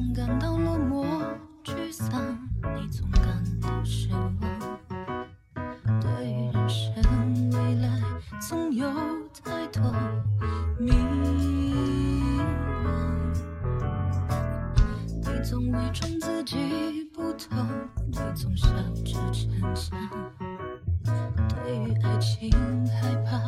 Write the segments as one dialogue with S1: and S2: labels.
S1: 总感到落寞沮丧，你总感到失望。对于人生未来，总有太多迷茫。你总伪装自己不痛，你总笑着逞强。对于爱情害怕。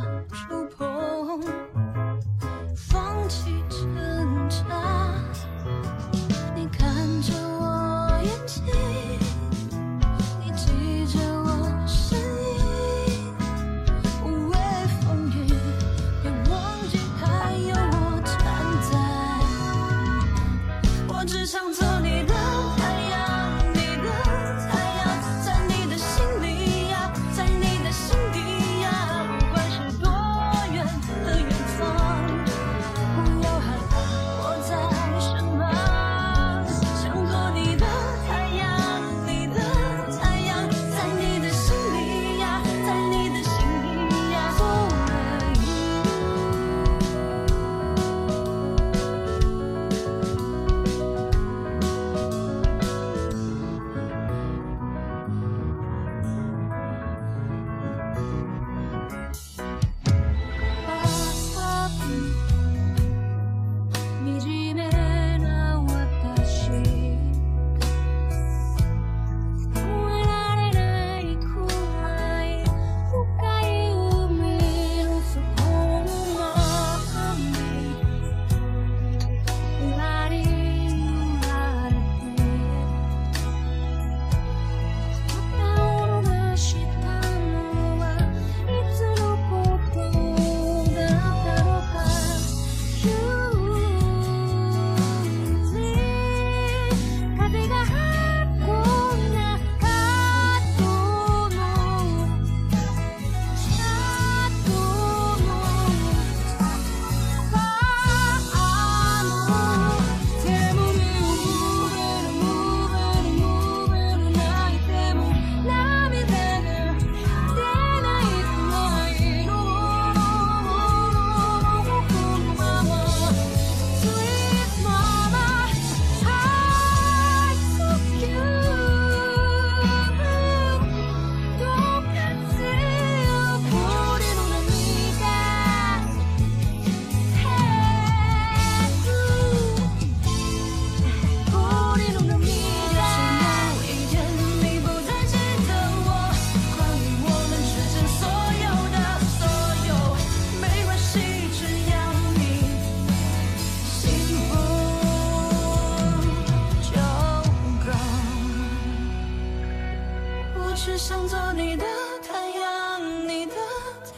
S1: 只想做你的太阳，你的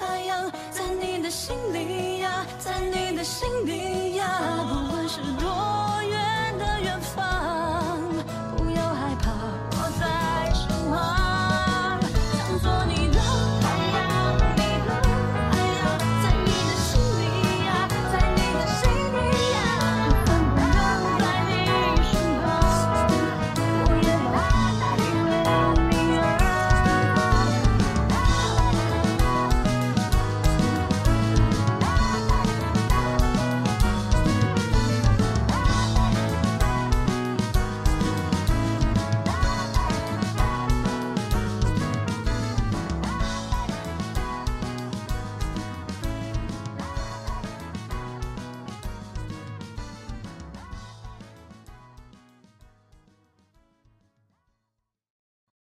S1: 太阳，在你的心里呀，在你的心底呀，不管是多。